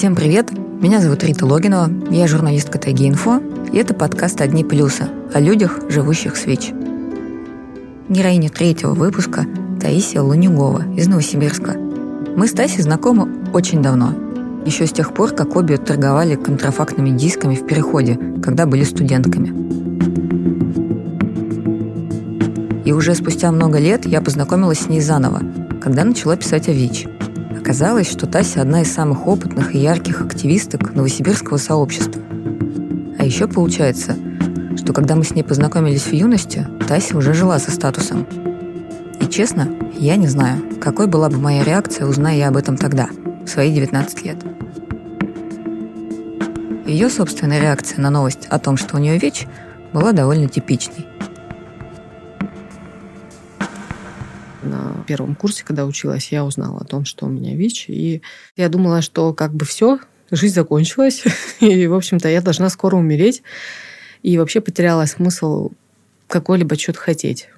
Всем привет! Меня зовут Рита Логинова, я журналистка Тайги Инфо, и это подкаст «Одни плюсы» о людях, живущих с ВИЧ. Героиня третьего выпуска – Таисия Лунюгова из Новосибирска. Мы с Тасей знакомы очень давно, еще с тех пор, как обе торговали контрафактными дисками в Переходе, когда были студентками. И уже спустя много лет я познакомилась с ней заново, когда начала писать о ВИЧ. Оказалось, что Тася одна из самых опытных и ярких активисток новосибирского сообщества. А еще получается, что когда мы с ней познакомились в юности, Тася уже жила со статусом. И честно, я не знаю, какой была бы моя реакция, узная я об этом тогда, в свои 19 лет. Ее собственная реакция на новость о том, что у нее ВИЧ, была довольно типичной. Первом курсе, когда училась, я узнала о том, что у меня ВИЧ. И я думала, что как бы все, жизнь закончилась. И, в общем-то, я должна скоро умереть. И вообще потеряла смысл какой-либо что-то хотеть.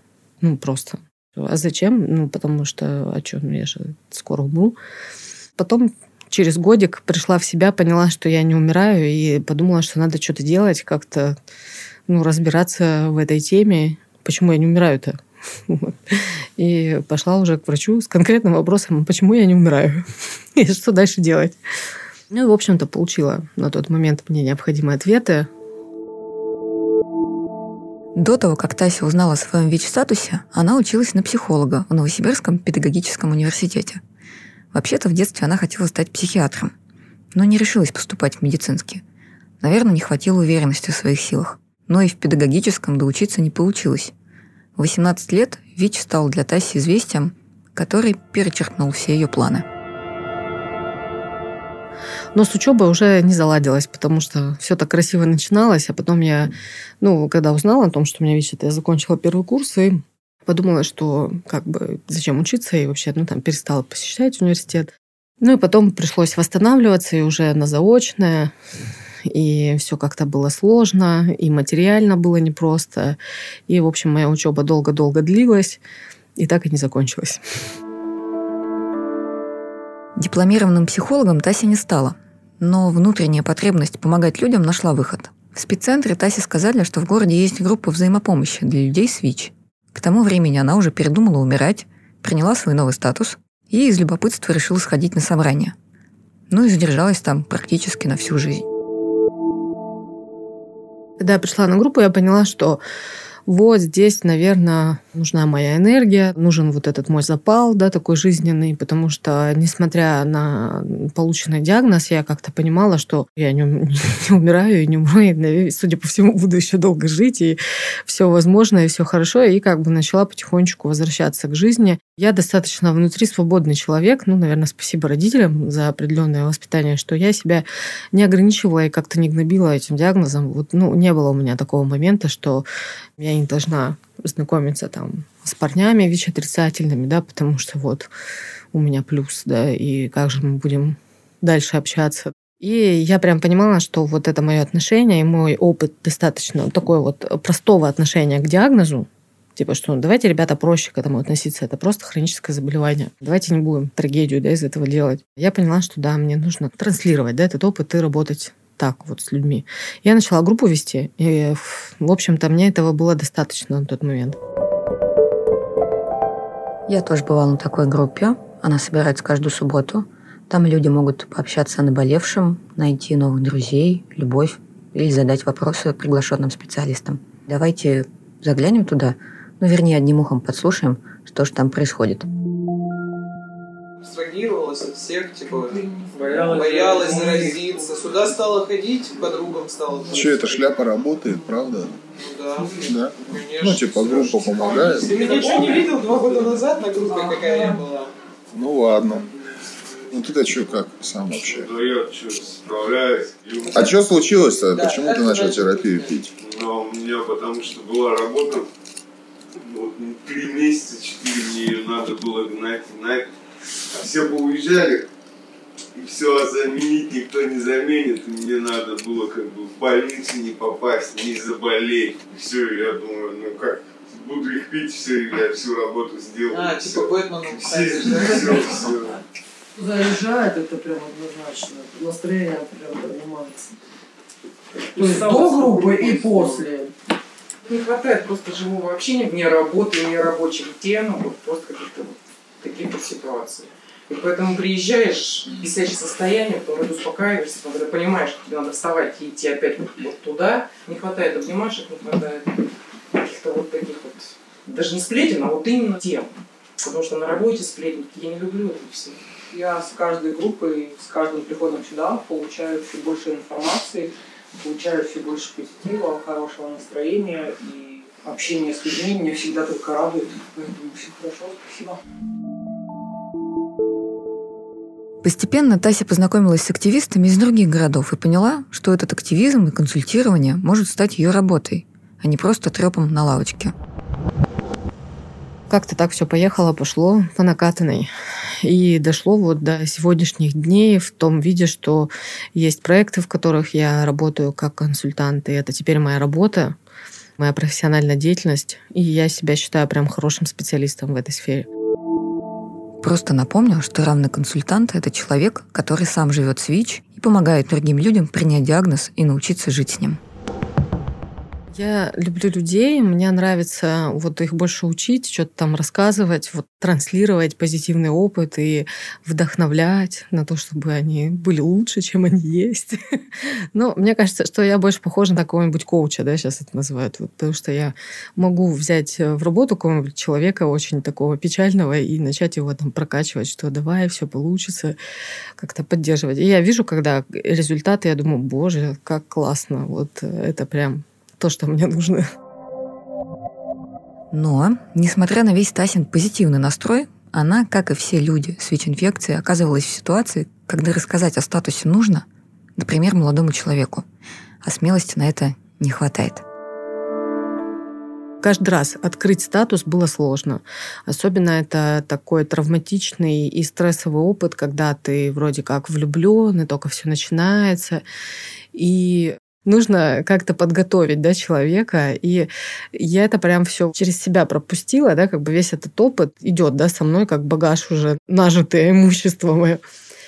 Ну, просто. А зачем? Ну, потому что, а что, ну, я же скоро умру. Потом через годик пришла в себя, поняла, что я не умираю, и подумала, что надо что-то делать, как-то ну, разбираться в этой теме. Почему я не умираю-то? И пошла уже к врачу с конкретным вопросом, почему я не умираю и что дальше делать. Ну и, в общем-то, получила на тот момент мне необходимые ответы. До того, как Тася узнала о своем ВИЧ-статусе, она училась на психолога в Новосибирском педагогическом университете. Вообще-то в детстве она хотела стать психиатром, но не решилась поступать в медицинский. Наверное, не хватило уверенности в своих силах. Но и в педагогическом доучиться не получилось. В 18 лет ВИЧ стал для Таси известием, который перечеркнул все ее планы. Но с учебой уже не заладилось, потому что все так красиво начиналось, а потом я, ну, когда узнала о том, что у меня ВИЧ, это я закончила первый курс и подумала, что как бы зачем учиться, и вообще, ну, там, перестала посещать университет. Ну, и потом пришлось восстанавливаться, и уже на заочное, и все как-то было сложно, и материально было непросто. И, в общем, моя учеба долго-долго длилась, и так и не закончилась. Дипломированным психологом Тася не стала, но внутренняя потребность помогать людям нашла выход. В спеццентре Тасе сказали, что в городе есть группа взаимопомощи для людей с ВИЧ. К тому времени она уже передумала умирать, приняла свой новый статус и из любопытства решила сходить на собрание. Ну и задержалась там практически на всю жизнь. Когда я пришла на группу, я поняла, что вот здесь, наверное, нужна моя энергия, нужен вот этот мой запал, да, такой жизненный, потому что, несмотря на полученный диагноз, я как-то понимала, что я не, не умираю и не умру, и, судя по всему, буду еще долго жить, и все возможно, и все хорошо, и как бы начала потихонечку возвращаться к жизни. Я достаточно внутри свободный человек, ну, наверное, спасибо родителям за определенное воспитание, что я себя не ограничивала и как-то не гнобила этим диагнозом. Вот, ну, не было у меня такого момента, что я не должна знакомиться там с парнями ВИЧ-отрицательными, да, потому что вот у меня плюс, да, и как же мы будем дальше общаться. И я прям понимала, что вот это мое отношение и мой опыт достаточно такой вот простого отношения к диагнозу, Типа, что давайте, ребята, проще к этому относиться. Это просто хроническое заболевание. Давайте не будем трагедию да, из этого делать. Я поняла, что да, мне нужно транслировать да, этот опыт и работать так вот с людьми. Я начала группу вести, и, в общем-то, мне этого было достаточно на тот момент. Я тоже бывала на такой группе. Она собирается каждую субботу. Там люди могут пообщаться о наболевшем, найти новых друзей, любовь или задать вопросы приглашенным специалистам. Давайте заглянем туда, ну, вернее, одним ухом подслушаем, что же там происходит. Абстрагировалась от всех, типа, боялась, боялась заразиться. Сюда стала ходить, подругам стала Что, эта шляпа работает, правда? Да. Да? Конечно. Ну, типа, группа помогает. Ты меня что, не видел два года назад на группе, какая я была? Ну, ладно. Ну, ты-то что, как сам вообще? Ну, я что, справляюсь. А что случилось-то? Почему ты начал терапию пить? Но у меня потому что была работа, вот, три месяца, четыре мне ее надо было гнать и гнать. А все поуезжали, и все, заменить никто не заменит. И мне надо было как бы в больницу не попасть, не заболеть. И все, я думаю, ну как, буду их пить, все, я всю работу сделаю. А, все. типа Бэтменом Все, все, все. Заряжает это прям однозначно. Настроение прям поднимается. То есть до группы и после. Не хватает просто живого общения вне работы, вне рабочих тем, вот просто каких-то вот таких вот ситуаций. И поэтому приезжаешь в висящее состояние, потом вроде успокаиваешься, потом когда понимаешь, что тебе надо вставать и идти опять вот туда, не хватает обнимашек, не хватает каких-то вот таких вот, даже не сплетен, а вот именно тем. Потому что на работе сплетники, я не люблю это все. Я с каждой группой, с каждым приходом сюда получаю все больше информации, получаю все больше позитива, хорошего настроения и общение с людьми меня всегда только радует. Поэтому все хорошо, спасибо. Постепенно Тася познакомилась с активистами из других городов и поняла, что этот активизм и консультирование может стать ее работой, а не просто трепом на лавочке. Как-то так все поехало, пошло по накатанной. И дошло вот до сегодняшних дней в том виде, что есть проекты, в которых я работаю как консультант, и это теперь моя работа, моя профессиональная деятельность, и я себя считаю прям хорошим специалистом в этой сфере. Просто напомню, что равный консультант – это человек, который сам живет с ВИЧ и помогает другим людям принять диагноз и научиться жить с ним. Я люблю людей, мне нравится вот их больше учить, что-то там рассказывать, вот транслировать позитивный опыт и вдохновлять на то, чтобы они были лучше, чем они есть. Но мне кажется, что я больше похожа на какого-нибудь коуча, да, сейчас это называют, вот, потому что я могу взять в работу какого-нибудь человека очень такого печального и начать его там прокачивать, что давай, все получится, как-то поддерживать. И я вижу, когда результаты, я думаю, боже, как классно, вот это прям то, что мне нужно. Но, несмотря на весь Тасин позитивный настрой, она, как и все люди с ВИЧ-инфекцией, оказывалась в ситуации, когда рассказать о статусе нужно, например, молодому человеку, а смелости на это не хватает. Каждый раз открыть статус было сложно. Особенно это такой травматичный и стрессовый опыт, когда ты вроде как влюблен, и только все начинается. И нужно как-то подготовить да, человека. И я это прям все через себя пропустила, да, как бы весь этот опыт идет да, со мной как багаж уже нажитое имущество мое.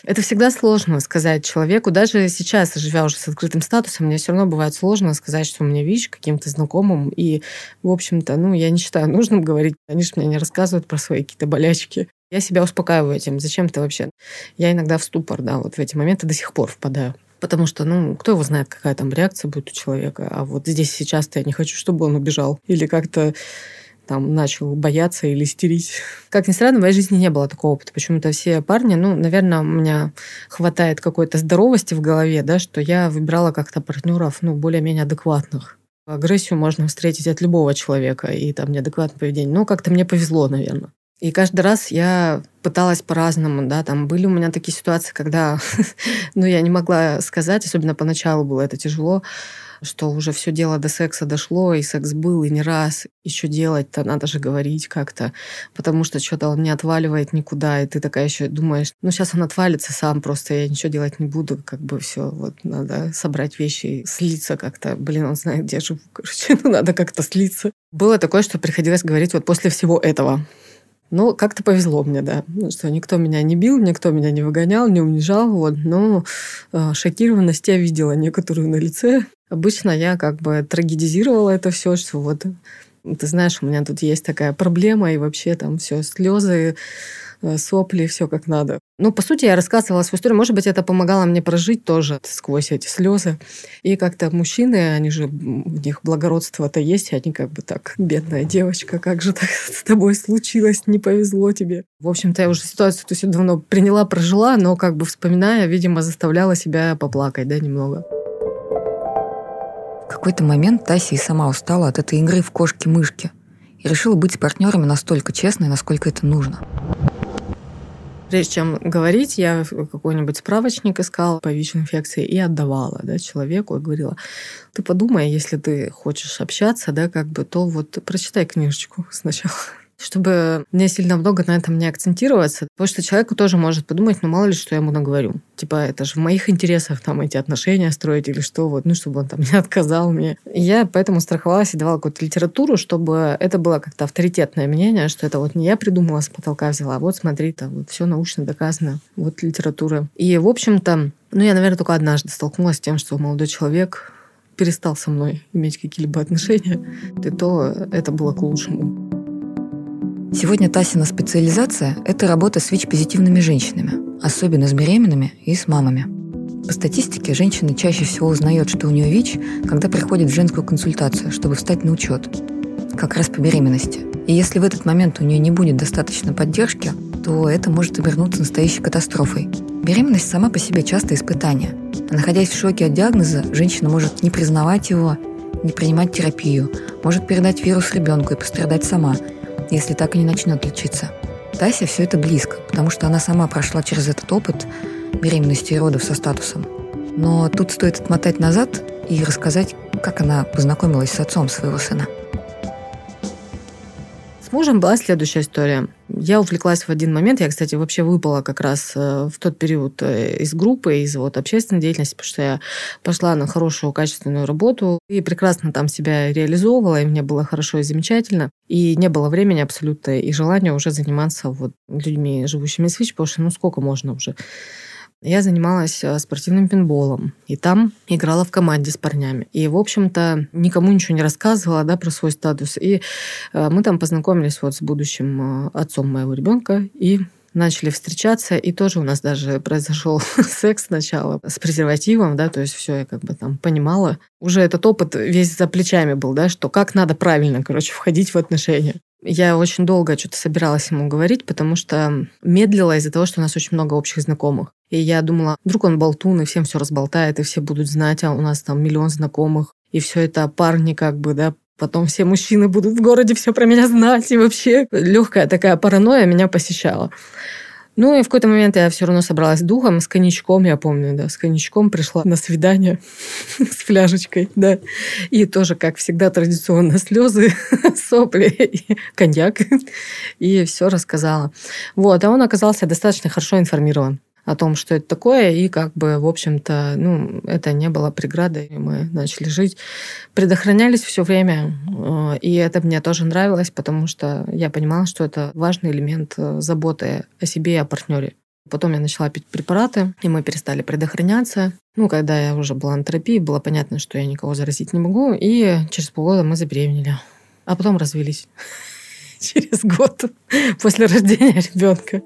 Это всегда сложно сказать человеку. Даже сейчас, живя уже с открытым статусом, мне все равно бывает сложно сказать, что у меня ВИЧ каким-то знакомым. И, в общем-то, ну, я не считаю нужным говорить. Они же мне не рассказывают про свои какие-то болячки. Я себя успокаиваю этим. Зачем ты вообще? Я иногда в ступор, да, вот в эти моменты до сих пор впадаю. Потому что, ну, кто его знает, какая там реакция будет у человека. А вот здесь сейчас-то я не хочу, чтобы он убежал. Или как-то там начал бояться или истерить. Как ни странно, в моей жизни не было такого опыта. Почему-то все парни, ну, наверное, у меня хватает какой-то здоровости в голове, да, что я выбирала как-то партнеров, ну, более-менее адекватных. Агрессию можно встретить от любого человека и там неадекватное поведение. Ну, как-то мне повезло, наверное. И каждый раз я пыталась по-разному, да, там были у меня такие ситуации, когда, ну, я не могла сказать, особенно поначалу было это тяжело, что уже все дело до секса дошло, и секс был, и не раз. Еще делать-то надо же говорить как-то, потому что что-то он не отваливает никуда, и ты такая еще думаешь, ну, сейчас он отвалится сам, просто я ничего делать не буду, как бы все, вот надо собрать вещи, слиться как-то. Блин, он знает, где я живу, короче, ну, надо как-то слиться. Было такое, что приходилось говорить вот после всего этого. Ну, как-то повезло мне, да. Ну, что никто меня не бил, никто меня не выгонял, не унижал. Вот. Но э, шокированность я видела некоторую на лице. Обычно я как бы трагедизировала это все, что вот ты знаешь, у меня тут есть такая проблема, и вообще там все слезы, Э, сопли, все как надо. Ну, по сути, я рассказывала свою историю. Может быть, это помогало мне прожить тоже сквозь эти слезы. И как-то мужчины, они же, у них благородство-то есть, и они как бы так, бедная девочка, как же так с тобой случилось, не повезло тебе. В общем-то, я уже ситуацию то все давно приняла, прожила, но как бы вспоминая, видимо, заставляла себя поплакать, да, немного. Какой-то момент Тася и сама устала от этой игры в кошки-мышки и решила быть с партнерами настолько честной, насколько это нужно. Прежде чем говорить, я какой-нибудь справочник искала по ВИЧ-инфекции и отдавала да, человеку и говорила, ты подумай, если ты хочешь общаться, да, как бы, то вот прочитай книжечку сначала. Чтобы мне сильно много на этом не акцентироваться, потому что человеку тоже может подумать, ну мало ли, что я ему наговорю. Типа, это же в моих интересах там эти отношения строить или что, вот, ну, чтобы он там не отказал мне. Я поэтому страховалась и давала какую-то литературу, чтобы это было как-то авторитетное мнение, что это вот не я придумала, с потолка взяла, а вот смотри, там вот все научно доказано, вот литература. И, в общем-то, ну, я, наверное, только однажды столкнулась с тем, что молодой человек перестал со мной иметь какие-либо отношения, и то это было к лучшему. Сегодня Тасина специализация – это работа с ВИЧ-позитивными женщинами, особенно с беременными и с мамами. По статистике, женщина чаще всего узнает, что у нее ВИЧ, когда приходит в женскую консультацию, чтобы встать на учет. Как раз по беременности. И если в этот момент у нее не будет достаточно поддержки, то это может обернуться настоящей катастрофой. Беременность сама по себе часто испытание. А находясь в шоке от диагноза, женщина может не признавать его, не принимать терапию, может передать вирус ребенку и пострадать сама, если так и не начнет лечиться. Тася все это близко, потому что она сама прошла через этот опыт беременности и родов со статусом. Но тут стоит отмотать назад и рассказать, как она познакомилась с отцом своего сына мужем была следующая история. Я увлеклась в один момент, я, кстати, вообще выпала как раз э, в тот период э, из группы, из вот общественной деятельности, потому что я пошла на хорошую, качественную работу и прекрасно там себя реализовывала, и мне было хорошо и замечательно. И не было времени абсолютно и желания уже заниматься вот людьми, живущими с ВИЧ, потому что ну сколько можно уже я занималась э, спортивным пинболом. И там играла в команде с парнями. И, в общем-то, никому ничего не рассказывала да, про свой статус. И э, мы там познакомились вот с будущим э, отцом моего ребенка. И начали встречаться, и тоже у нас даже произошел секс сначала с презервативом, да, то есть все я как бы там понимала. Уже этот опыт весь за плечами был, да, что как надо правильно, короче, входить в отношения. Я очень долго что-то собиралась ему говорить, потому что медлила из-за того, что у нас очень много общих знакомых. И я думала, вдруг он болтун, и всем все разболтает, и все будут знать, а у нас там миллион знакомых. И все это парни как бы, да, Потом все мужчины будут в городе все про меня знать. И вообще легкая такая паранойя меня посещала. Ну и в какой-то момент я все равно собралась духом, с коньячком, я помню, да, с коньячком пришла на свидание с фляжечкой, да. И тоже, как всегда, традиционно слезы, сопли, коньяк. И все рассказала. Вот, а он оказался достаточно хорошо информирован о том, что это такое, и как бы, в общем-то, ну, это не было преградой, мы начали жить. Предохранялись все время, э, и это мне тоже нравилось, потому что я понимала, что это важный элемент э, заботы о себе и о партнере. Потом я начала пить препараты, и мы перестали предохраняться. Ну, когда я уже была на терапии, было понятно, что я никого заразить не могу, и через полгода мы забеременели. А потом развелись через год после рождения ребенка.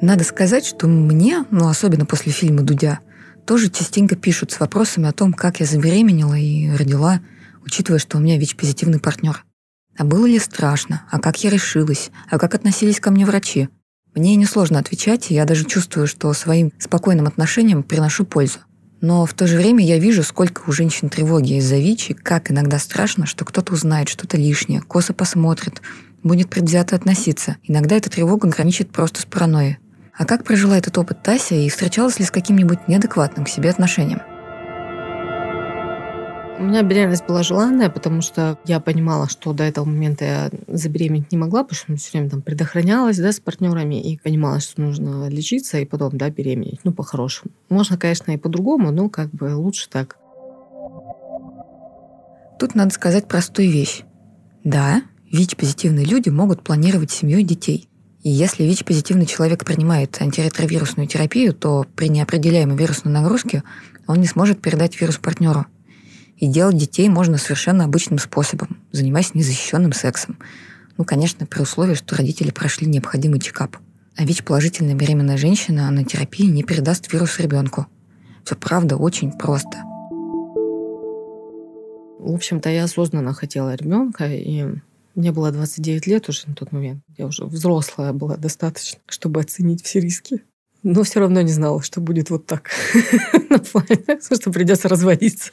Надо сказать, что мне, ну особенно после фильма «Дудя», тоже частенько пишут с вопросами о том, как я забеременела и родила, учитывая, что у меня ВИЧ-позитивный партнер. А было ли страшно? А как я решилась? А как относились ко мне врачи? Мне несложно отвечать, и я даже чувствую, что своим спокойным отношением приношу пользу. Но в то же время я вижу, сколько у женщин тревоги из-за ВИЧ, и как иногда страшно, что кто-то узнает что-то лишнее, косо посмотрит, будет предвзято относиться. Иногда эта тревога граничит просто с паранойей. А как прожила этот опыт Тася и встречалась ли с каким-нибудь неадекватным к себе отношением? У меня беременность была желанная, потому что я понимала, что до этого момента я забеременеть не могла, потому что все время там предохранялась да, с партнерами и понимала, что нужно лечиться и потом да, беременеть. Ну, по-хорошему. Можно, конечно, и по-другому, но как бы лучше так. Тут надо сказать простую вещь. Да, ВИЧ-позитивные люди могут планировать семью и детей. И если ВИЧ-позитивный человек принимает антиретровирусную терапию, то при неопределяемой вирусной нагрузке он не сможет передать вирус партнеру. И делать детей можно совершенно обычным способом, занимаясь незащищенным сексом. Ну, конечно, при условии, что родители прошли необходимый чекап. А ВИЧ-положительная беременная женщина на терапии не передаст вирус ребенку. Все правда очень просто. В общем-то, я осознанно хотела ребенка, и мне было 29 лет уже на тот момент. Я уже взрослая была достаточно, чтобы оценить все риски. Но все равно не знала, что будет вот так. Что придется разводиться.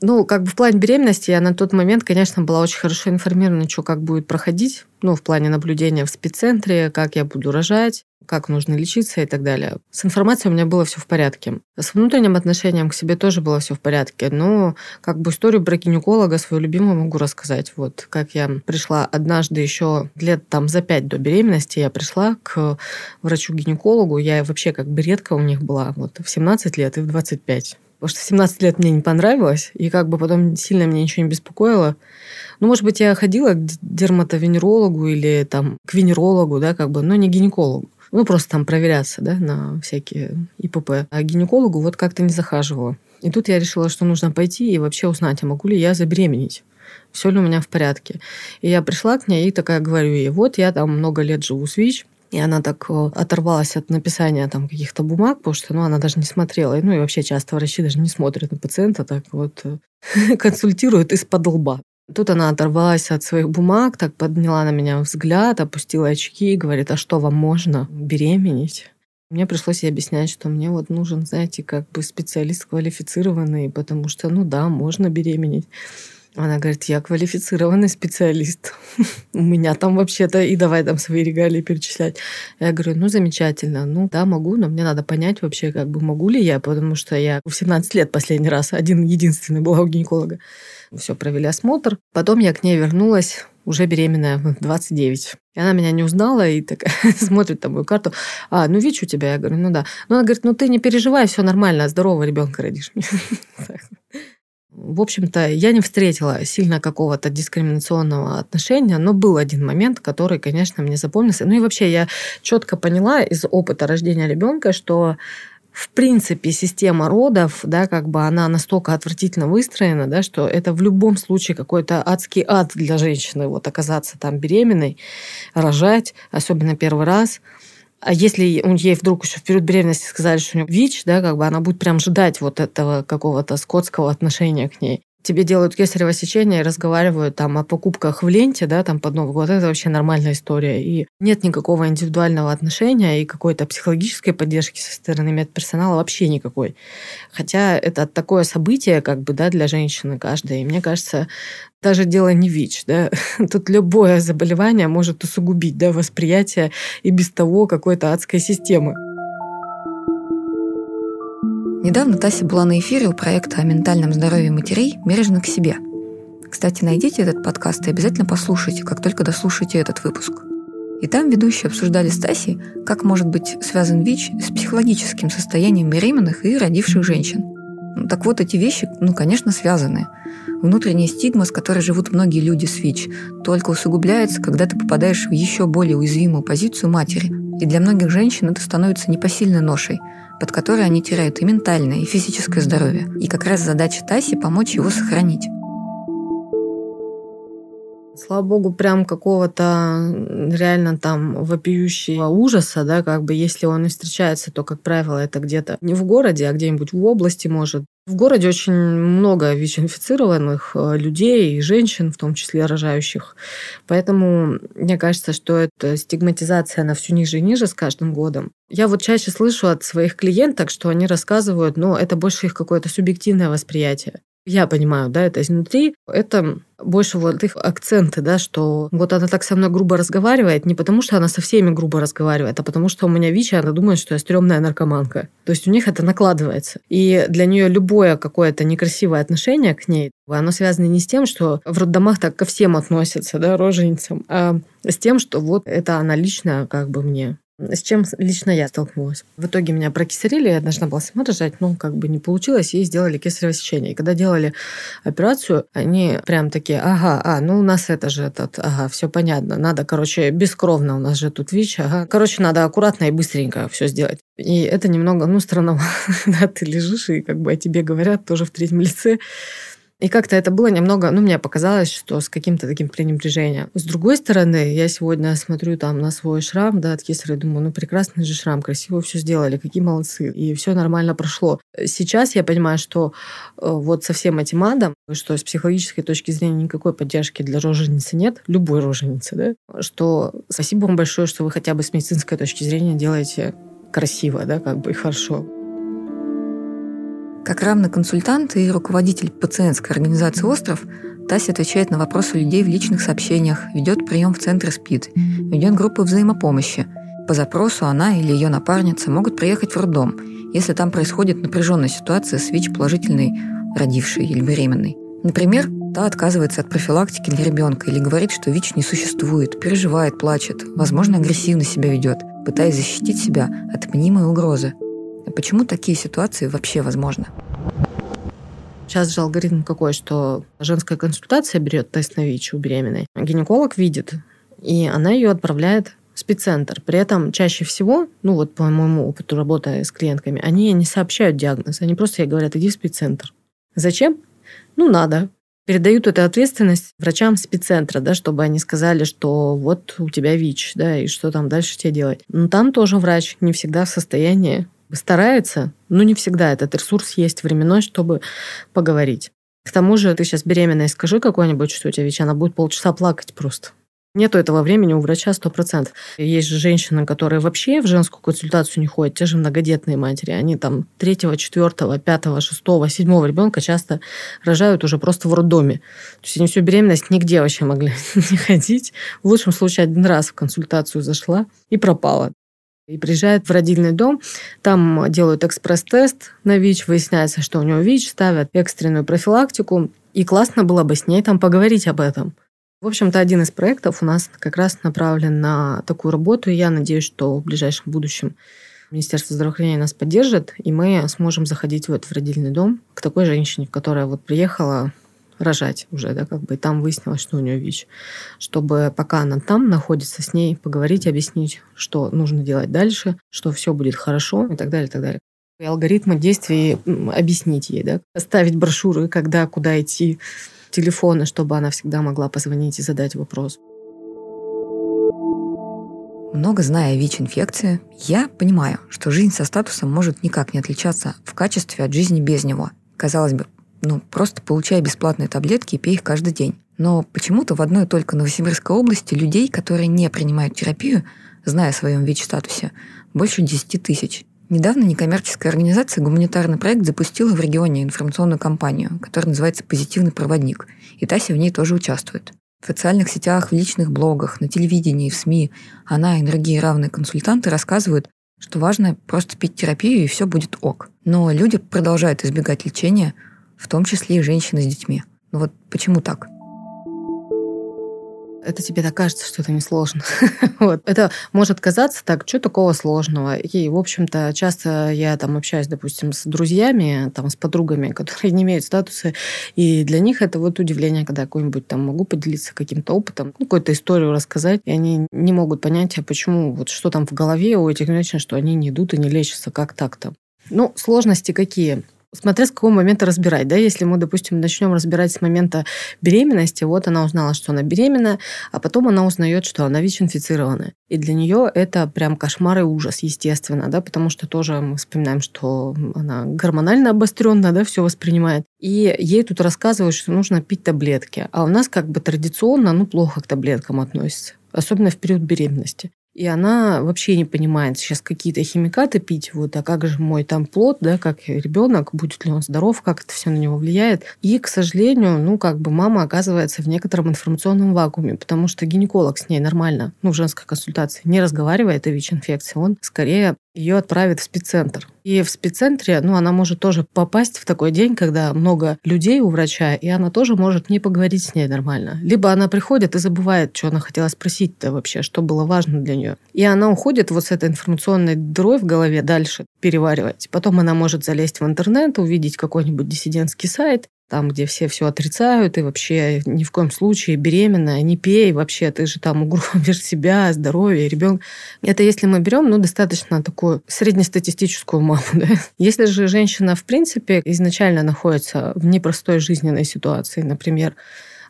Ну, как бы в плане беременности я на тот момент, конечно, была очень хорошо информирована, что как будет проходить. Ну, в плане наблюдения в спеццентре, как я буду рожать. Как нужно лечиться и так далее. С информацией у меня было все в порядке. С внутренним отношением к себе тоже было все в порядке. Но как бы историю про гинеколога свою любимую могу рассказать. Вот как я пришла однажды еще лет там за пять до беременности, я пришла к врачу-гинекологу. Я вообще как бы редко у них была. Вот в 17 лет и в 25. Потому что в 17 лет мне не понравилось, и как бы потом сильно меня ничего не беспокоило. Ну, может быть, я ходила к дерматовенерологу или там к венерологу, да, как бы, но не гинекологу ну, просто там проверяться, да, на всякие ИПП. А гинекологу вот как-то не захаживала. И тут я решила, что нужно пойти и вообще узнать, а могу ли я забеременеть все ли у меня в порядке. И я пришла к ней и такая говорю ей, вот я там много лет живу с ВИЧ, и она так э, оторвалась от написания там каких-то бумаг, потому что ну, она даже не смотрела. Ну и вообще часто врачи даже не смотрят на пациента, так вот э, консультируют из-под лба. Тут она оторвалась от своих бумаг, так подняла на меня взгляд, опустила очки и говорит, а что вам можно беременеть? Мне пришлось ей объяснять, что мне вот нужен, знаете, как бы специалист квалифицированный, потому что, ну да, можно беременеть. Она говорит, я квалифицированный специалист. У меня там вообще-то, и давай там свои регалии перечислять. Я говорю, ну, замечательно. Ну, да, могу, но мне надо понять вообще, как бы могу ли я, потому что я в 17 лет последний раз один единственный была у гинеколога. Все, провели осмотр. Потом я к ней вернулась уже беременная в 29. И она меня не узнала и такая смотрит там мою карту. А, ну ВИЧ у тебя? Я говорю, ну да. Ну она говорит, ну ты не переживай, все нормально, здорового ребенка родишь. В общем-то, я не встретила сильно какого-то дискриминационного отношения, но был один момент, который, конечно, мне запомнился. Ну и вообще я четко поняла из опыта рождения ребенка, что в принципе, система родов, да, как бы она настолько отвратительно выстроена, да, что это в любом случае какой-то адский ад для женщины, вот оказаться там беременной, рожать, особенно первый раз. А если ей вдруг еще в период беременности сказали, что у нее ВИЧ, да, как бы она будет прям ждать вот этого какого-то скотского отношения к ней тебе делают кесарево сечение и разговаривают там о покупках в ленте, да, там под Новый год, это вообще нормальная история. И нет никакого индивидуального отношения и какой-то психологической поддержки со стороны медперсонала вообще никакой. Хотя это такое событие, как бы, да, для женщины каждой. И мне кажется, даже дело не ВИЧ, да, тут любое заболевание может усугубить, да, восприятие и без того какой-то адской системы. Недавно Тася была на эфире у проекта о ментальном здоровье матерей «Бережно к себе». Кстати, найдите этот подкаст и обязательно послушайте, как только дослушаете этот выпуск. И там ведущие обсуждали с Тасей, как может быть связан ВИЧ с психологическим состоянием беременных и родивших женщин. Ну, так вот, эти вещи, ну, конечно, связаны. Внутренняя стигма, с которой живут многие люди с ВИЧ, только усугубляется, когда ты попадаешь в еще более уязвимую позицию матери. И для многих женщин это становится непосильной ношей – под которой они теряют и ментальное, и физическое здоровье. И как раз задача Таси – помочь его сохранить. Слава богу, прям какого-то реально там вопиющего ужаса, да, как бы если он и встречается, то, как правило, это где-то не в городе, а где-нибудь в области, может. В городе очень много ВИЧ-инфицированных э, людей и женщин, в том числе рожающих. Поэтому мне кажется, что эта стигматизация, она все ниже и ниже с каждым годом. Я вот чаще слышу от своих клиенток, что они рассказывают, но это больше их какое-то субъективное восприятие. Я понимаю, да, это изнутри. Это больше вот их акценты, да, что вот она так со мной грубо разговаривает, не потому что она со всеми грубо разговаривает, а потому что у меня ВИЧ, она думает, что я стрёмная наркоманка. То есть у них это накладывается. И для нее любое какое-то некрасивое отношение к ней, оно связано не с тем, что в роддомах так ко всем относятся, да, роженицам, а с тем, что вот это она лично как бы мне с чем лично я столкнулась. В итоге меня прокисарили, я должна была сама рожать, но как бы не получилось, и сделали кесарево сечение. И когда делали операцию, они прям такие, ага, а, ну у нас это же этот, ага, все понятно, надо, короче, бескровно у нас же тут ВИЧ, ага. Короче, надо аккуратно и быстренько все сделать. И это немного, ну, странно, да, ты лежишь, и как бы о тебе говорят тоже в третьем лице, и как-то это было немного, ну, мне показалось, что с каким-то таким пренебрежением. С другой стороны, я сегодня смотрю там на свой шрам, да, от кесаря, думаю, ну, прекрасный же шрам, красиво все сделали, какие молодцы, и все нормально прошло. Сейчас я понимаю, что э, вот со всем этим адом, что с психологической точки зрения никакой поддержки для роженицы нет, любой роженицы, да, что спасибо вам большое, что вы хотя бы с медицинской точки зрения делаете красиво, да, как бы и хорошо. Как равный консультант и руководитель пациентской организации «Остров», Тася отвечает на вопросы людей в личных сообщениях, ведет прием в центре СПИД, ведет группы взаимопомощи, По запросу она или ее напарница могут приехать в роддом, если там происходит напряженная ситуация с ВИЧ положительной родившей или беременной. Например, та отказывается от профилактики для ребенка или говорит, что ВИЧ не существует, переживает, плачет, возможно, агрессивно себя ведет, пытаясь защитить себя от мнимой угрозы. Почему такие ситуации вообще возможны? Сейчас же алгоритм какой, что женская консультация берет тест на ВИЧ у беременной. Гинеколог видит, и она ее отправляет в спеццентр. При этом чаще всего, ну вот по моему опыту работая с клиентками, они не сообщают диагноз, они просто ей говорят, иди в спеццентр. Зачем? Ну, надо. Передают эту ответственность врачам спеццентра, да, чтобы они сказали, что вот у тебя ВИЧ, да, и что там дальше тебе делать. Но там тоже врач не всегда в состоянии старается, но не всегда этот ресурс есть временной, чтобы поговорить. К тому же ты сейчас беременная, скажи какой-нибудь, что у тебя ВИЧ, она будет полчаса плакать просто. Нету этого времени у врача 100%. Есть же женщины, которые вообще в женскую консультацию не ходят, те же многодетные матери. Они там третьего, четвертого, пятого, шестого, седьмого ребенка часто рожают уже просто в роддоме. То есть они всю беременность нигде вообще могли не ходить. В лучшем случае один раз в консультацию зашла и пропала. И приезжает в родильный дом, там делают экспресс-тест на ВИЧ, выясняется, что у него ВИЧ, ставят экстренную профилактику. И классно было бы с ней там поговорить об этом. В общем-то, один из проектов у нас как раз направлен на такую работу, и я надеюсь, что в ближайшем будущем Министерство здравоохранения нас поддержит, и мы сможем заходить вот в родильный дом к такой женщине, которая вот приехала рожать уже, да, как бы, и там выяснилось, что у нее ВИЧ. Чтобы пока она там находится, с ней поговорить, объяснить, что нужно делать дальше, что все будет хорошо и так далее, и так далее. Алгоритмы действий объяснить ей, да, оставить брошюры, когда, куда идти, телефона, чтобы она всегда могла позвонить и задать вопрос. Много зная ВИЧ-инфекции, я понимаю, что жизнь со статусом может никак не отличаться в качестве от жизни без него. Казалось бы, ну, просто получай бесплатные таблетки и пей их каждый день. Но почему-то в одной только Новосибирской области людей, которые не принимают терапию, зная о своем ВИЧ-статусе, больше 10 тысяч. Недавно некоммерческая организация «Гуманитарный проект» запустила в регионе информационную кампанию, которая называется «Позитивный проводник», и Тася в ней тоже участвует. В социальных сетях, в личных блогах, на телевидении, в СМИ она и другие равные консультанты рассказывают, что важно просто пить терапию, и все будет ок. Но люди продолжают избегать лечения, в том числе и женщины с детьми. Ну вот почему так? это тебе так кажется, что это несложно. вот. Это может казаться так, что такого сложного. И, в общем-то, часто я там общаюсь, допустим, с друзьями, там, с подругами, которые не имеют статуса, и для них это вот удивление, когда какой-нибудь там могу поделиться каким-то опытом, ну, какую-то историю рассказать, и они не могут понять, а почему, вот что там в голове у этих женщин, что они не идут и не лечатся, как так-то. Ну, сложности какие? Смотря с какого момента разбирать, да, если мы, допустим, начнем разбирать с момента беременности, вот она узнала, что она беременна, а потом она узнает, что она ВИЧ-инфицирована. И для нее это прям кошмар и ужас, естественно, да, потому что тоже мы вспоминаем, что она гормонально обостренная, да, все воспринимает. И ей тут рассказывают, что нужно пить таблетки. А у нас как бы традиционно, ну, плохо к таблеткам относится особенно в период беременности. И она вообще не понимает сейчас какие-то химикаты пить, вот, а как же мой там плод, да, как ребенок, будет ли он здоров, как это все на него влияет. И, к сожалению, ну, как бы мама оказывается в некотором информационном вакууме, потому что гинеколог с ней нормально, ну, в женской консультации не разговаривает о ВИЧ-инфекции, он скорее ее отправят в спеццентр. И в спеццентре, ну, она может тоже попасть в такой день, когда много людей у врача, и она тоже может не поговорить с ней нормально. Либо она приходит и забывает, что она хотела спросить-то вообще, что было важно для нее. И она уходит вот с этой информационной дырой в голове дальше переваривать. Потом она может залезть в интернет, увидеть какой-нибудь диссидентский сайт, там, где все все отрицают, и вообще ни в коем случае беременная, не пей вообще, ты же там угробишь себя, здоровье, ребенка. Это если мы берем, ну, достаточно такую среднестатистическую маму, да? Если же женщина, в принципе, изначально находится в непростой жизненной ситуации, например,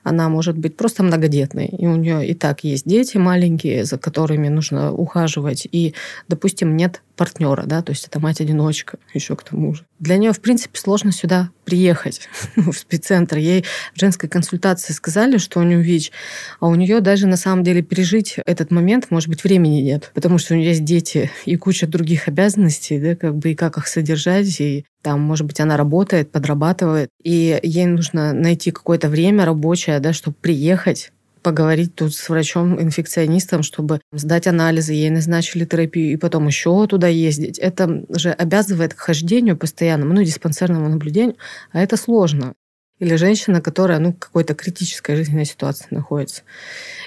она может быть просто многодетной, и у нее и так есть дети маленькие, за которыми нужно ухаживать, и, допустим, нет партнера, да, то есть это мать-одиночка еще к тому же. Для нее, в принципе, сложно сюда приехать, в спеццентр. Ей в женской консультации сказали, что у нее ВИЧ, а у нее даже на самом деле пережить этот момент, может быть, времени нет, потому что у нее есть дети и куча других обязанностей, да, как бы и как их содержать, и там, может быть, она работает, подрабатывает, и ей нужно найти какое-то время рабочее, да, чтобы приехать поговорить тут с врачом-инфекционистом, чтобы сдать анализы, ей назначили терапию, и потом еще туда ездить. Это же обязывает к хождению постоянному, ну, диспансерному наблюдению, а это сложно. Или женщина, которая, ну, в какой-то критической жизненной ситуации находится.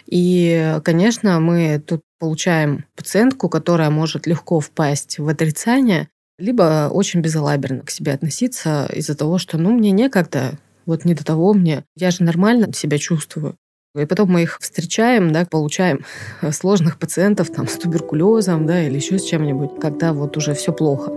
И, конечно, мы тут получаем пациентку, которая может легко впасть в отрицание, либо очень безалаберно к себе относиться из-за того, что, ну, мне некогда, вот не до того мне, я же нормально себя чувствую. И потом мы их встречаем, да, получаем сложных пациентов там, с туберкулезом да, или еще с чем-нибудь, когда вот уже все плохо.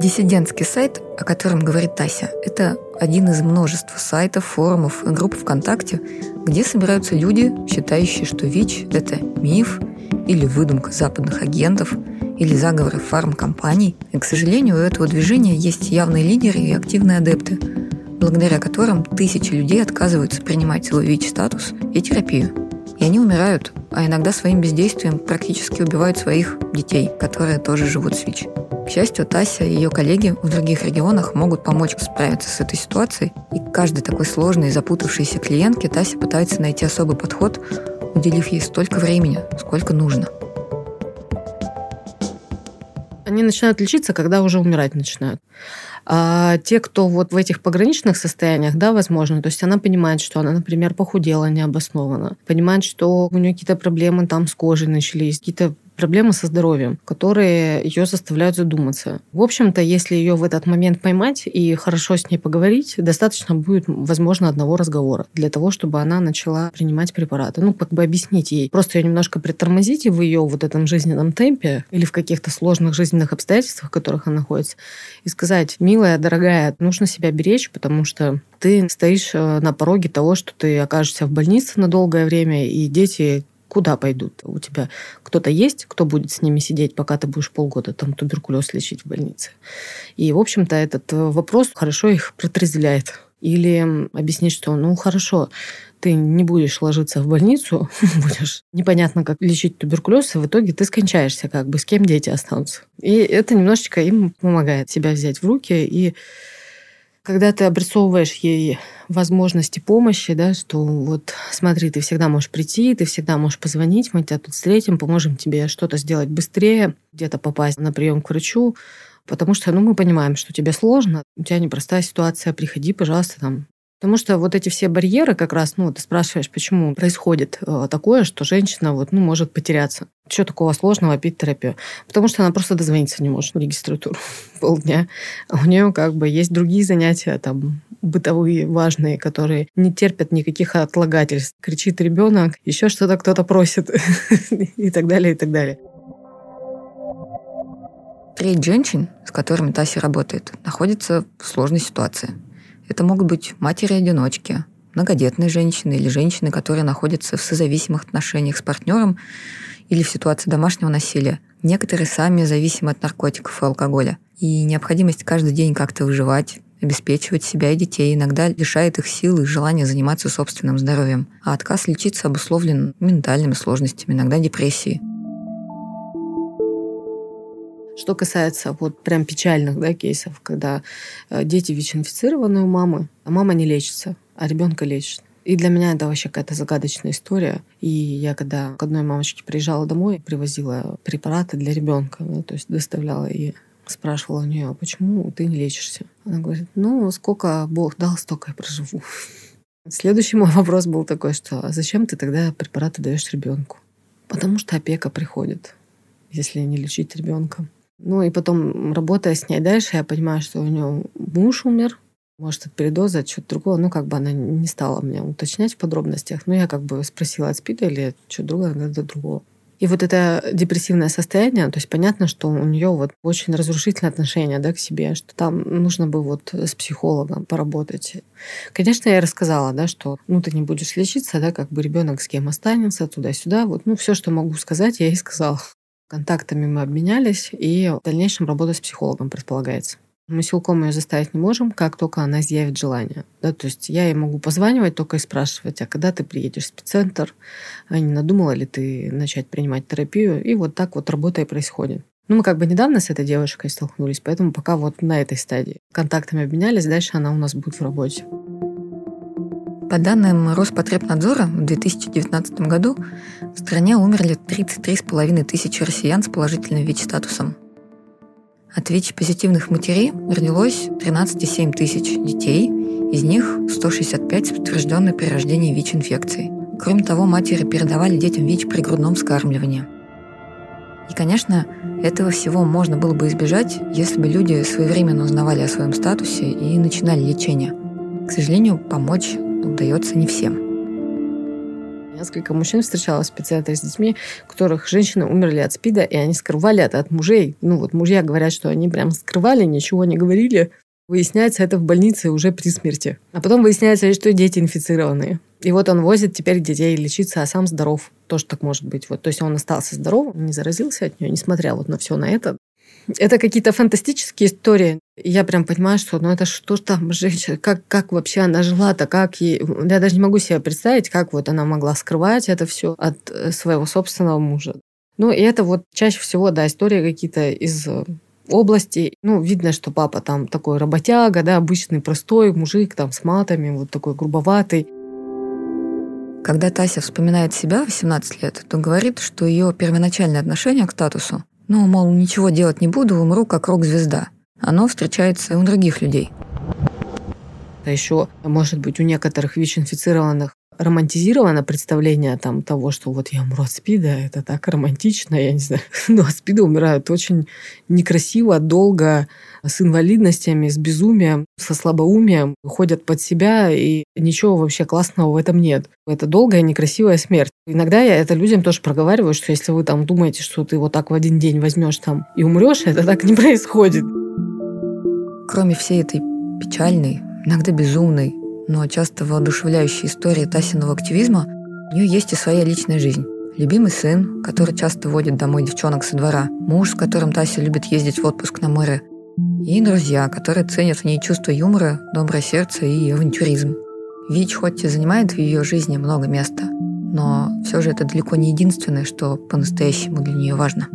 Диссидентский сайт, о котором говорит Тася, это один из множества сайтов, форумов и групп ВКонтакте, где собираются люди, считающие, что ВИЧ – это миф или выдумка западных агентов или заговоры фармкомпаний. И, к сожалению, у этого движения есть явные лидеры и активные адепты – благодаря которым тысячи людей отказываются принимать свой ВИЧ-статус и терапию. И они умирают, а иногда своим бездействием практически убивают своих детей, которые тоже живут с ВИЧ. К счастью, Тася и ее коллеги в других регионах могут помочь справиться с этой ситуацией, и каждой такой сложной и запутавшейся клиентке Тася пытается найти особый подход, уделив ей столько времени, сколько нужно. Они начинают лечиться, когда уже умирать начинают. А те, кто вот в этих пограничных состояниях, да, возможно, то есть она понимает, что она, например, похудела необоснованно, понимает, что у нее какие-то проблемы там с кожей начались, какие-то проблемы со здоровьем, которые ее заставляют задуматься. В общем-то, если ее в этот момент поймать и хорошо с ней поговорить, достаточно будет, возможно, одного разговора для того, чтобы она начала принимать препараты. Ну, как бы объяснить ей. Просто ее немножко притормозите в ее вот этом жизненном темпе или в каких-то сложных жизненных обстоятельствах, в которых она находится, и сказать, милая, дорогая, нужно себя беречь, потому что ты стоишь э, на пороге того, что ты окажешься в больнице на долгое время, и дети куда пойдут? У тебя кто-то есть, кто будет с ними сидеть, пока ты будешь полгода там туберкулез лечить в больнице. И, в общем-то, этот э, вопрос хорошо их протрезвляет. Или объяснить, что, ну, хорошо, ты не будешь ложиться в больницу, будешь непонятно, как лечить туберкулез, и в итоге ты скончаешься, как бы, с кем дети останутся. И это немножечко им помогает себя взять в руки и когда ты обрисовываешь ей возможности помощи, да, что вот смотри, ты всегда можешь прийти, ты всегда можешь позвонить, мы тебя тут встретим, поможем тебе что-то сделать быстрее, где-то попасть на прием к врачу, потому что, ну, мы понимаем, что тебе сложно, у тебя непростая ситуация, приходи, пожалуйста, там, Потому что вот эти все барьеры как раз, ну, ты спрашиваешь, почему происходит э, такое, что женщина вот, ну, может потеряться. Что такого сложного пить терапию? Потому что она просто дозвониться не может в регистратуру полдня. А у нее как бы есть другие занятия, там, бытовые, важные, которые не терпят никаких отлагательств. Кричит ребенок, еще что-то кто-то просит и так далее, и так далее. Треть женщин, с которыми Тася работает, находится в сложной ситуации – это могут быть матери-одиночки, многодетные женщины или женщины, которые находятся в созависимых отношениях с партнером или в ситуации домашнего насилия. Некоторые сами зависимы от наркотиков и алкоголя. И необходимость каждый день как-то выживать, обеспечивать себя и детей иногда лишает их сил и желания заниматься собственным здоровьем. А отказ лечиться обусловлен ментальными сложностями, иногда депрессией. Что касается вот прям печальных да, кейсов, когда э, дети ВИЧ-инфицированы у мамы, а мама не лечится, а ребенка лечит. И для меня это вообще какая-то загадочная история. И я когда к одной мамочке приезжала домой, привозила препараты для ребенка, да, то есть доставляла и спрашивала у нее, а почему ты не лечишься? Она говорит, ну, сколько Бог дал, столько я проживу. Следующий мой вопрос был такой, что а зачем ты тогда препараты даешь ребенку? Потому что опека приходит, если не лечить ребенка. Ну и потом, работая с ней дальше, я понимаю, что у нее муж умер, может, от передоза, от чего-то другого. Ну, как бы она не стала мне уточнять в подробностях. Но я как бы спросила от СПИДа или что-то другое, от другого. И вот это депрессивное состояние, то есть понятно, что у нее вот очень разрушительное отношение да, к себе, что там нужно бы вот с психологом поработать. Конечно, я рассказала, да, что ну ты не будешь лечиться, да, как бы ребенок с кем останется, туда-сюда. Вот, ну, все, что могу сказать, я ей сказала. Контактами мы обменялись, и в дальнейшем работа с психологом предполагается. Мы силком ее заставить не можем, как только она изъявит желание. Да, то есть я ей могу позванивать только и спрашивать, а когда ты приедешь в спеццентр, а не надумала ли ты начать принимать терапию, и вот так вот работа и происходит. Ну, мы как бы недавно с этой девушкой столкнулись, поэтому пока вот на этой стадии. Контактами обменялись, дальше она у нас будет в работе. По данным Роспотребнадзора, в 2019 году в стране умерли 33,5 тысячи россиян с положительным ВИЧ-статусом. От ВИЧ-позитивных матерей родилось 13,7 тысяч детей, из них 165 с подтвержденной при рождении ВИЧ-инфекцией. Кроме того, матери передавали детям ВИЧ при грудном вскармливании. И, конечно, этого всего можно было бы избежать, если бы люди своевременно узнавали о своем статусе и начинали лечение. К сожалению, помочь удается не всем. Несколько мужчин встречалось в пациентах с детьми, у которых женщины умерли от СПИДа, и они скрывали это от мужей. Ну вот мужья говорят, что они прям скрывали, ничего не говорили. Выясняется это в больнице уже при смерти. А потом выясняется, что дети инфицированные. И вот он возит теперь детей лечиться, а сам здоров. Тоже так может быть. Вот, то есть он остался здоровым, не заразился от нее, несмотря вот на все на это. Это какие-то фантастические истории. Я прям понимаю, что ну это что там женщина, как, как вообще она жила-то, как ей... Я даже не могу себе представить, как вот она могла скрывать это все от э, своего собственного мужа. Ну, и это вот чаще всего, да, истории какие-то из э, области. Ну, видно, что папа там такой работяга, да, обычный простой мужик там с матами, вот такой грубоватый. Когда Тася вспоминает себя в 18 лет, то говорит, что ее первоначальное отношение к статусу ну, мол, ничего делать не буду, умру как рок-звезда. Оно встречается и у других людей. А еще, может быть, у некоторых ВИЧ-инфицированных романтизировано представление там того, что вот я умру от СПИДа, это так романтично, я не знаю. Но от СПИДа умирают очень некрасиво, долго, с инвалидностями, с безумием, со слабоумием, ходят под себя, и ничего вообще классного в этом нет. Это долгая, некрасивая смерть. Иногда я это людям тоже проговариваю, что если вы там думаете, что ты вот так в один день возьмешь там и умрешь, это так не происходит. Кроме всей этой печальной, иногда безумной, но часто воодушевляющей истории Тасиного активизма, у нее есть и своя личная жизнь. Любимый сын, который часто водит домой девчонок со двора, муж, с которым Тася любит ездить в отпуск на море, и друзья, которые ценят в ней чувство юмора, доброе сердце и авантюризм. ВИЧ хоть и занимает в ее жизни много места, но все же это далеко не единственное, что по-настоящему для нее важно.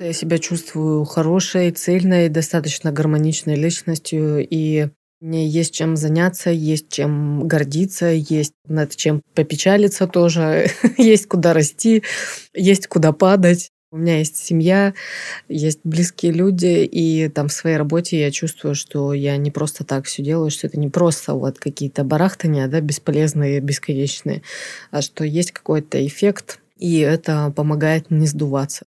Я себя чувствую хорошей, цельной, достаточно гармоничной личностью, и мне есть чем заняться, есть чем гордиться, есть над чем попечалиться тоже, есть куда расти, есть куда падать. У меня есть семья, есть близкие люди, и там в своей работе я чувствую, что я не просто так все делаю, что это не просто вот какие-то барахтания, да, бесполезные, бесконечные, а что есть какой-то эффект, и это помогает не сдуваться.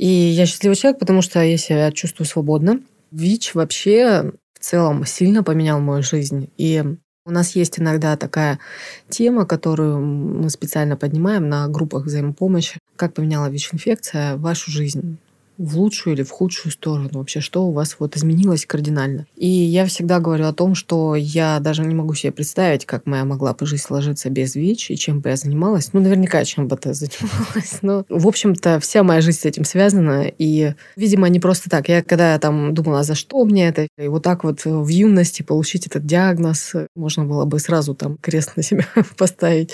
И я счастливый человек, потому что я себя чувствую свободно. ВИЧ вообще в целом сильно поменял мою жизнь. И у нас есть иногда такая тема, которую мы специально поднимаем на группах взаимопомощи. Как поменяла ВИЧ-инфекция вашу жизнь? В лучшую или в худшую сторону? Вообще, что у вас вот изменилось кардинально? И я всегда говорю о том, что я даже не могу себе представить, как моя могла бы жизнь сложиться без ВИЧ и чем бы я занималась. Ну, наверняка, чем бы ты занималась. Но, в общем-то, вся моя жизнь с этим связана. И, видимо, не просто так. Я когда там думала, за что мне это, и вот так вот в юности получить этот диагноз, можно было бы сразу там крест на себя поставить.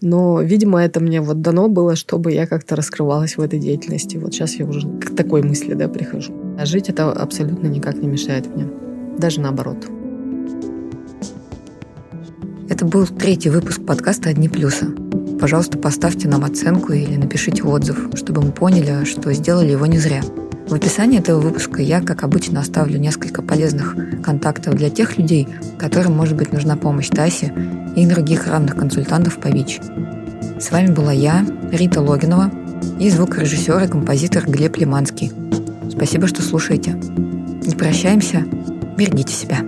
Но, видимо, это мне вот дано было, чтобы я как-то раскрывалась в этой деятельности. Вот сейчас я уже такой мысли да, прихожу. А жить это абсолютно никак не мешает мне. Даже наоборот. Это был третий выпуск подкаста «Одни плюсы». Пожалуйста, поставьте нам оценку или напишите отзыв, чтобы мы поняли, что сделали его не зря. В описании этого выпуска я, как обычно, оставлю несколько полезных контактов для тех людей, которым может быть нужна помощь Таси и других равных консультантов по ВИЧ. С вами была я, Рита Логинова, и звукорежиссер и композитор Глеб Лиманский. Спасибо, что слушаете. Не прощаемся. Берегите себя.